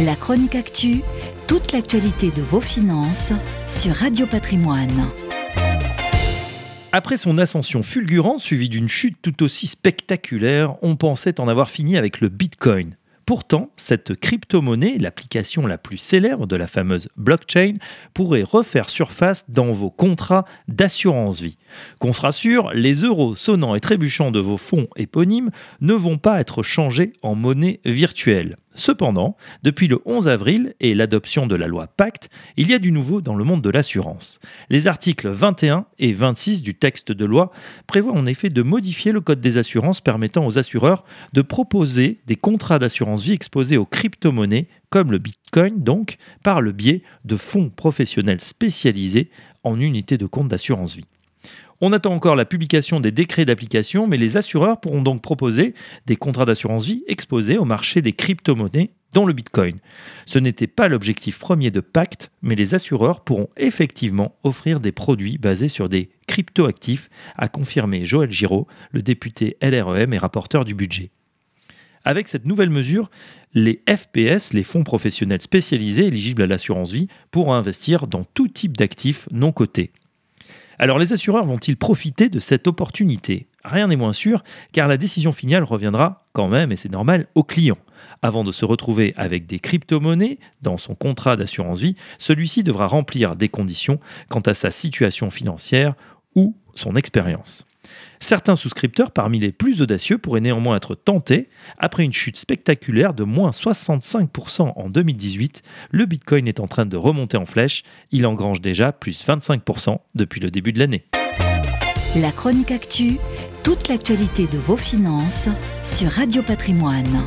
La chronique actu, toute l'actualité de vos finances sur Radio Patrimoine. Après son ascension fulgurante suivie d'une chute tout aussi spectaculaire, on pensait en avoir fini avec le Bitcoin. Pourtant, cette crypto-monnaie, l'application la plus célèbre de la fameuse blockchain, pourrait refaire surface dans vos contrats d'assurance vie. Qu'on se rassure, les euros sonnants et trébuchants de vos fonds éponymes ne vont pas être changés en monnaie virtuelle. Cependant, depuis le 11 avril et l'adoption de la loi Pacte, il y a du nouveau dans le monde de l'assurance. Les articles 21 et 26 du texte de loi prévoient en effet de modifier le code des assurances permettant aux assureurs de proposer des contrats d'assurance vie exposés aux crypto-monnaies comme le Bitcoin donc par le biais de fonds professionnels spécialisés en unités de compte d'assurance vie. On attend encore la publication des décrets d'application, mais les assureurs pourront donc proposer des contrats d'assurance vie exposés au marché des crypto-monnaies, dont le Bitcoin. Ce n'était pas l'objectif premier de Pacte, mais les assureurs pourront effectivement offrir des produits basés sur des crypto-actifs, a confirmé Joël Giraud, le député LREM et rapporteur du budget. Avec cette nouvelle mesure, les FPS, les fonds professionnels spécialisés éligibles à l'assurance vie, pourront investir dans tout type d'actifs non cotés. Alors les assureurs vont-ils profiter de cette opportunité? Rien n'est moins sûr, car la décision finale reviendra quand même, et c'est normal, au client. Avant de se retrouver avec des crypto-monnaies dans son contrat d'assurance vie, celui-ci devra remplir des conditions quant à sa situation financière ou son expérience. Certains souscripteurs, parmi les plus audacieux, pourraient néanmoins être tentés. Après une chute spectaculaire de moins 65% en 2018, le Bitcoin est en train de remonter en flèche. Il engrange déjà plus 25% depuis le début de l'année. La chronique actu, toute l'actualité de vos finances sur Radio Patrimoine.